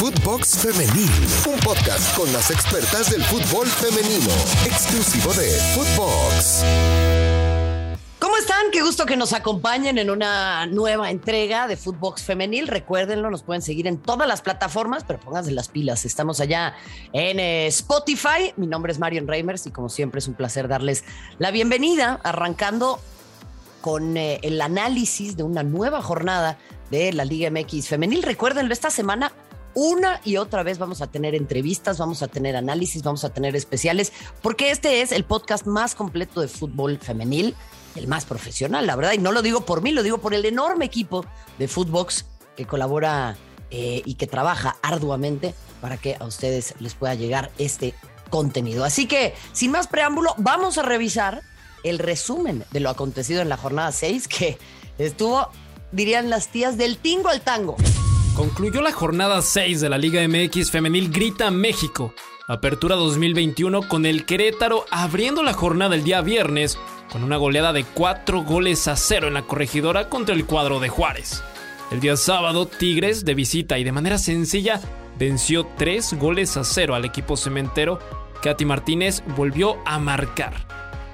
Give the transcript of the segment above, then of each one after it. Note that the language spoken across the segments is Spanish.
Footbox Femenil, un podcast con las expertas del fútbol femenino, exclusivo de Footbox. ¿Cómo están? Qué gusto que nos acompañen en una nueva entrega de Footbox Femenil. Recuérdenlo, nos pueden seguir en todas las plataformas, pero pónganse las pilas. Estamos allá en eh, Spotify. Mi nombre es Marion Reimers y como siempre es un placer darles la bienvenida, arrancando con eh, el análisis de una nueva jornada de la Liga MX Femenil. Recuérdenlo, esta semana una y otra vez vamos a tener entrevistas, vamos a tener análisis, vamos a tener especiales, porque este es el podcast más completo de fútbol femenil, el más profesional, la verdad, y no lo digo por mí, lo digo por el enorme equipo de Footbox que colabora eh, y que trabaja arduamente para que a ustedes les pueda llegar este contenido. Así que, sin más preámbulo, vamos a revisar el resumen de lo acontecido en la jornada 6, que estuvo, dirían las tías, del tingo al tango. Concluyó la jornada 6 de la Liga MX Femenil Grita México. Apertura 2021 con el Querétaro abriendo la jornada el día viernes con una goleada de 4 goles a 0 en la corregidora contra el cuadro de Juárez. El día sábado, Tigres de visita y de manera sencilla venció 3 goles a 0 al equipo cementero. Katy Martínez volvió a marcar.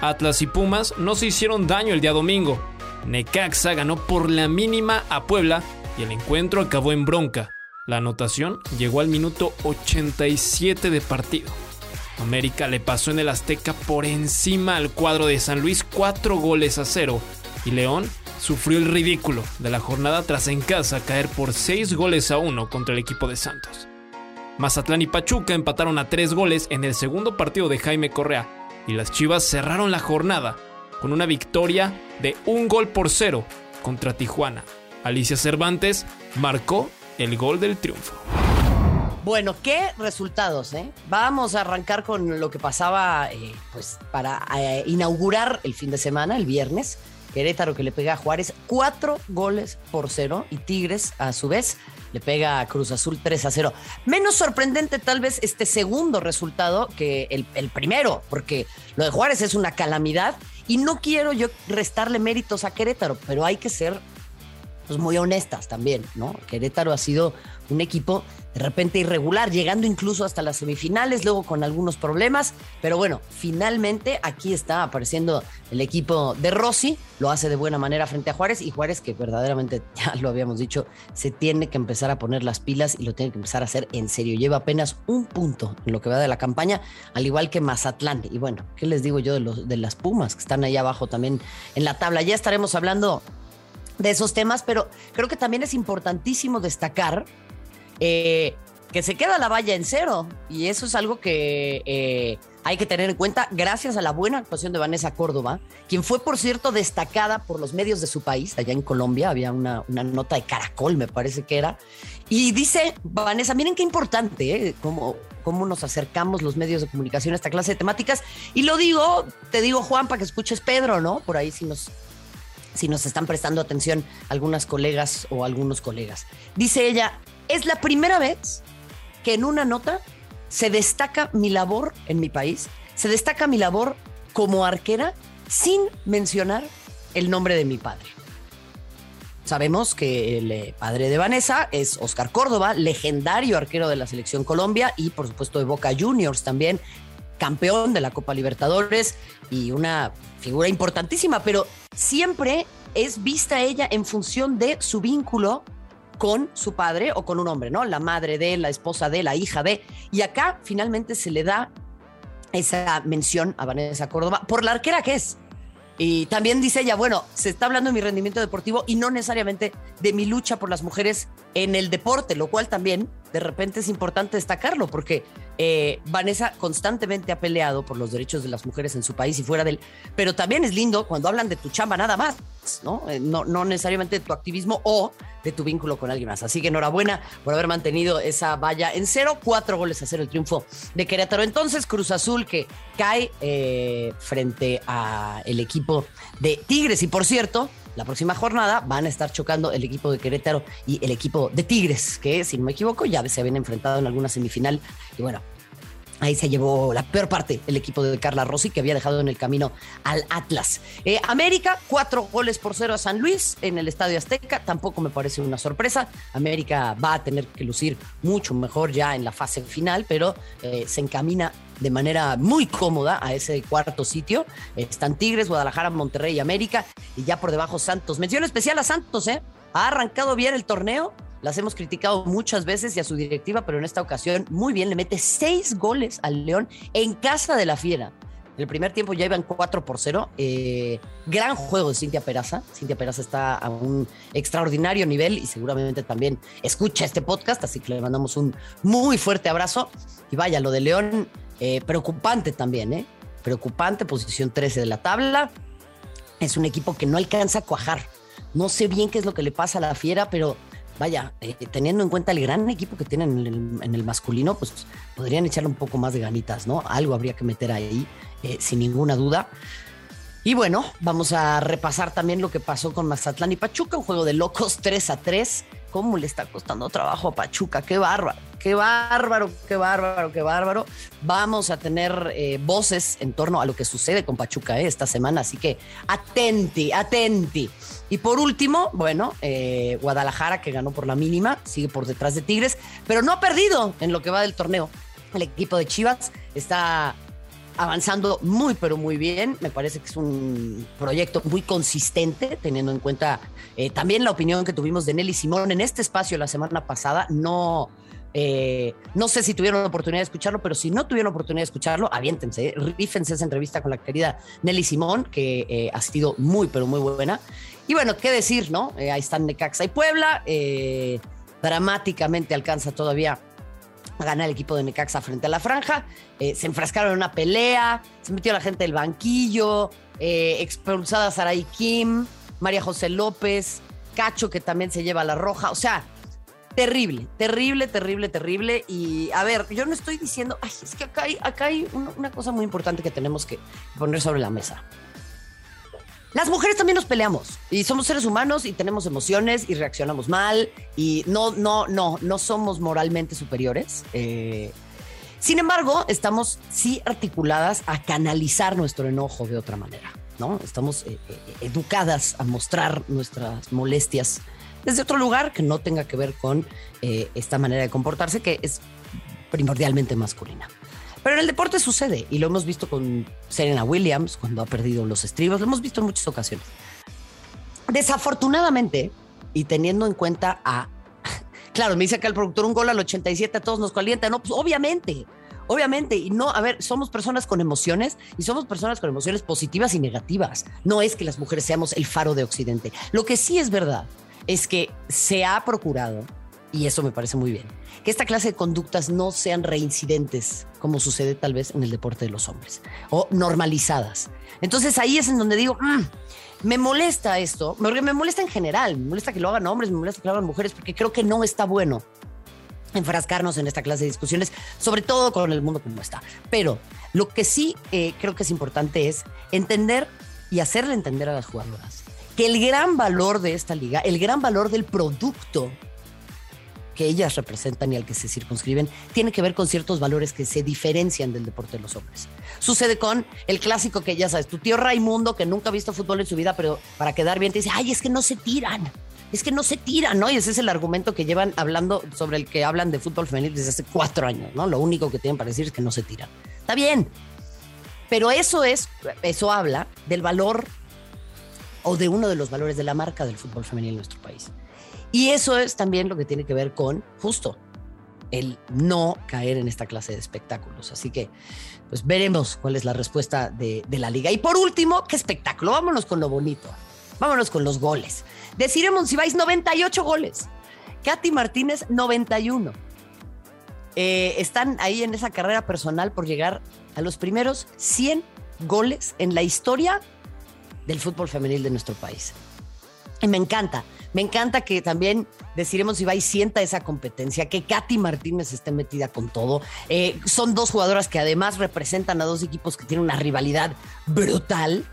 Atlas y Pumas no se hicieron daño el día domingo. Necaxa ganó por la mínima a Puebla y el encuentro acabó en bronca. La anotación llegó al minuto 87 de partido. América le pasó en el Azteca por encima al cuadro de San Luis 4 goles a 0 y León sufrió el ridículo de la jornada tras en casa caer por 6 goles a 1 contra el equipo de Santos. Mazatlán y Pachuca empataron a 3 goles en el segundo partido de Jaime Correa y las Chivas cerraron la jornada con una victoria de un gol por cero contra Tijuana. Alicia Cervantes marcó el gol del triunfo. Bueno, qué resultados, ¿eh? Vamos a arrancar con lo que pasaba, eh, pues, para eh, inaugurar el fin de semana, el viernes. Querétaro que le pega a Juárez cuatro goles por cero y Tigres, a su vez, le pega a Cruz Azul 3 a 0. Menos sorprendente tal vez este segundo resultado que el, el primero, porque lo de Juárez es una calamidad y no quiero yo restarle méritos a Querétaro, pero hay que ser pues, muy honestas también, ¿no? Querétaro ha sido un equipo de repente irregular, llegando incluso hasta las semifinales, luego con algunos problemas, pero bueno, finalmente aquí está apareciendo el equipo de Rossi, lo hace de buena manera frente a Juárez y Juárez que verdaderamente, ya lo habíamos dicho, se tiene que empezar a poner las pilas y lo tiene que empezar a hacer en serio. Lleva apenas un punto en lo que va de la campaña, al igual que Mazatlán. Y bueno, ¿qué les digo yo de, los, de las Pumas que están ahí abajo también en la tabla? Ya estaremos hablando de esos temas, pero creo que también es importantísimo destacar eh, que se queda la valla en cero y eso es algo que eh, hay que tener en cuenta gracias a la buena actuación de Vanessa Córdoba, quien fue, por cierto, destacada por los medios de su país, allá en Colombia, había una, una nota de caracol, me parece que era, y dice, Vanessa, miren qué importante, ¿eh? cómo, cómo nos acercamos los medios de comunicación a esta clase de temáticas, y lo digo, te digo, Juan, para que escuches Pedro, ¿no? Por ahí si nos si nos están prestando atención algunas colegas o algunos colegas. Dice ella, es la primera vez que en una nota se destaca mi labor en mi país, se destaca mi labor como arquera sin mencionar el nombre de mi padre. Sabemos que el eh, padre de Vanessa es Oscar Córdoba, legendario arquero de la selección Colombia y por supuesto de Boca Juniors también, campeón de la Copa Libertadores y una figura importantísima, pero siempre es vista ella en función de su vínculo con su padre o con un hombre, ¿no? La madre de, la esposa de, la hija de. Y acá finalmente se le da esa mención a Vanessa Córdoba por la arquera que es. Y también dice ella, bueno, se está hablando de mi rendimiento deportivo y no necesariamente de mi lucha por las mujeres en el deporte, lo cual también de repente es importante destacarlo, porque eh, Vanessa constantemente ha peleado por los derechos de las mujeres en su país y fuera del... Pero también es lindo cuando hablan de tu chamba nada más, ¿no? Eh, no, no necesariamente de tu activismo o de tu vínculo con alguien más. Así que enhorabuena por haber mantenido esa valla en cero, cuatro goles a cero el triunfo de Querétaro. Entonces Cruz Azul que cae eh, frente a el equipo de Tigres y por cierto, la próxima jornada van a estar chocando el equipo de Querétaro y el equipo de Tigres, que si no me equivoco ya se habían enfrentado en alguna semifinal. Y bueno, Ahí se llevó la peor parte el equipo de Carla Rossi, que había dejado en el camino al Atlas. Eh, América, cuatro goles por cero a San Luis en el Estadio Azteca. Tampoco me parece una sorpresa. América va a tener que lucir mucho mejor ya en la fase final, pero eh, se encamina de manera muy cómoda a ese cuarto sitio. Están Tigres, Guadalajara, Monterrey y América. Y ya por debajo Santos. Mención especial a Santos, ¿eh? Ha arrancado bien el torneo las hemos criticado muchas veces y a su directiva, pero en esta ocasión muy bien, le mete seis goles al León en casa de la Fiera. El primer tiempo ya iban 4 por 0. Eh, gran juego de Cintia Peraza. Cintia Peraza está a un extraordinario nivel y seguramente también escucha este podcast, así que le mandamos un muy fuerte abrazo. Y vaya, lo de León, eh, preocupante también, ¿eh? Preocupante, posición 13 de la tabla. Es un equipo que no alcanza a cuajar. No sé bien qué es lo que le pasa a la Fiera, pero vaya, eh, teniendo en cuenta el gran equipo que tienen en el, masculino, pues podrían echarle un poco más de ganitas, ¿no? Algo habría que meter ahí, eh, sin ninguna duda. Y bueno, vamos a repasar también lo que pasó con Mazatlán y Pachuca, un juego de locos 3 a 3. ¿Cómo le está costando trabajo a Pachuca? Qué bárbaro, qué bárbaro, qué bárbaro, qué bárbaro. Vamos a tener eh, voces en torno a lo que sucede con Pachuca eh, esta semana, así que atenti, atenti. Y por último, bueno, eh, Guadalajara que ganó por la mínima, sigue por detrás de Tigres, pero no ha perdido en lo que va del torneo. El equipo de Chivas está avanzando muy, pero muy bien. Me parece que es un proyecto muy consistente, teniendo en cuenta eh, también la opinión que tuvimos de Nelly Simón en este espacio la semana pasada. No, eh, no sé si tuvieron la oportunidad de escucharlo, pero si no tuvieron oportunidad de escucharlo, aviéntense, rífense esa entrevista con la querida Nelly Simón, que eh, ha sido muy, pero muy buena. Y bueno, qué decir, ¿no? ahí están Necaxa y Puebla. dramáticamente alcanza todavía ganar el equipo de Necaxa frente a la franja. Eh, se enfrascaron en una pelea, se metió la gente del banquillo, eh, expulsada Saray Kim, María José López, Cacho que también se lleva la roja. O sea, terrible, terrible, terrible, terrible. Y a ver, yo no estoy diciendo, ay, es que acá hay, acá hay una cosa muy importante que tenemos que poner sobre la mesa. Las mujeres también nos peleamos y somos seres humanos y tenemos emociones y reaccionamos mal y no, no, no, no somos moralmente superiores. Eh, sin embargo, estamos sí articuladas a canalizar nuestro enojo de otra manera, ¿no? Estamos eh, eh, educadas a mostrar nuestras molestias desde otro lugar que no tenga que ver con esta manera de comportarse que es primordialmente masculina. Pero en el deporte sucede y lo hemos visto con Serena Williams cuando ha perdido los estribos, lo hemos visto en muchas ocasiones. Desafortunadamente, y teniendo en cuenta a... Claro, me dice acá el productor un gol al 87, a todos nos calienta. No, pues obviamente, obviamente. Y no, a ver, somos personas con emociones y somos personas con emociones positivas y negativas. No es que las mujeres seamos el faro de Occidente. Lo que sí es verdad es que se ha procurado y eso me parece muy bien, que esta clase de conductas no sean reincidentes, como sucede tal vez en el deporte de los hombres, o normalizadas. Entonces ahí es en donde digo, mm, me molesta esto, me molesta en general, me molesta que lo hagan hombres, me molesta que lo hagan mujeres, porque creo que no está bueno enfrascarnos en esta clase de discusiones, sobre todo con el mundo como está. Pero lo que sí eh, creo que es importante es entender y hacerle entender a las jugadoras que el gran valor de esta liga, el gran valor del producto que ellas representan y al que se circunscriben tiene que ver con ciertos valores que se diferencian del deporte de los hombres. Sucede con el clásico que ya sabes, tu tío Raimundo, que nunca ha visto fútbol en su vida, pero para quedar bien te dice, ay, es que no se tiran. Es que no se tiran, ¿no? Y ese es el argumento que llevan hablando, sobre el que hablan de fútbol femenil desde hace cuatro años, ¿no? Lo único que tienen para decir es que no se tiran. Está bien, pero eso es, eso habla del valor o de uno de los valores de la marca del fútbol femenil en nuestro país. Y eso es también lo que tiene que ver con justo el no caer en esta clase de espectáculos. Así que, pues veremos cuál es la respuesta de, la liga. Y por último, ¿qué espectáculo? Vámonos con lo bonito. Vámonos con los goles. si vais 98 goles. Katy Martínez, 91. Eh, están ahí en esa carrera personal por llegar a los primeros 100 goles en la historia del fútbol femenil de nuestro país. Y me encanta, me encanta que también deciremos si va y sienta esa competencia, que Katy Martínez esté metida con todo. Eh, son dos jugadoras que además representan a dos equipos que tienen una rivalidad brutal.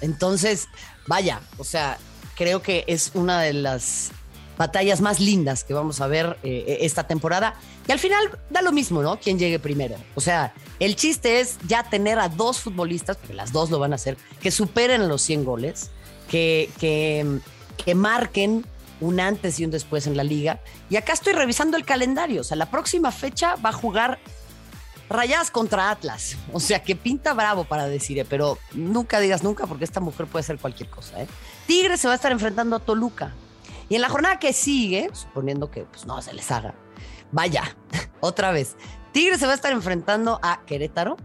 Entonces, vaya, o sea, creo que es una de las batallas más lindas que vamos a ver eh, esta temporada. Y al final da lo mismo, ¿no? Quién llegue primero. O sea, el chiste es ya tener a dos futbolistas, porque las dos lo van a hacer, que superen los 100 goles, que, que, que marquen un antes y un después en la liga. Y acá estoy revisando el calendario. O sea, la próxima fecha va a jugar Rayadas contra Atlas. O sea, que pinta bravo para decir, pero nunca digas nunca porque esta mujer puede ser cualquier cosa. ¿eh? Tigre se va a estar enfrentando a Toluca. Y en la jornada que sigue, suponiendo que pues, no se les haga, vaya, otra vez. Tigre se va a estar enfrentando a Querétaro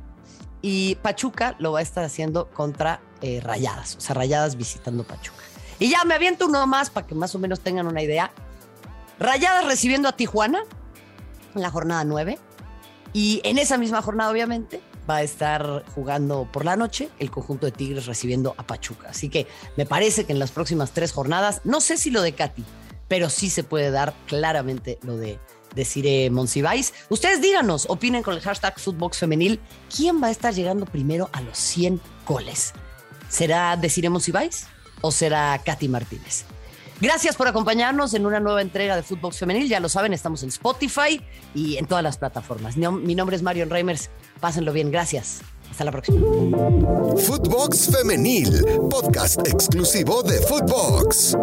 y Pachuca lo va a estar haciendo contra eh, Rayadas. O sea, Rayadas visitando Pachuca. Y ya me aviento uno más para que más o menos tengan una idea. Rayadas recibiendo a Tijuana en la jornada 9. Y en esa misma jornada, obviamente, va a estar jugando por la noche el conjunto de Tigres recibiendo a Pachuca. Así que me parece que en las próximas tres jornadas, no sé si lo de Katy, pero sí se puede dar claramente lo de Deciré Monsiváis. Ustedes díganos, opinen con el hashtag Footbox Femenil, ¿quién va a estar llegando primero a los 100 goles? ¿Será Deciré Monsiváis? o será Katy Martínez. Gracias por acompañarnos en una nueva entrega de Footbox Femenil. Ya lo saben, estamos en Spotify y en todas las plataformas. Mi nombre es Marion Reimers. Pásenlo bien. Gracias. Hasta la próxima. Footbox Femenil, podcast exclusivo de Footbox.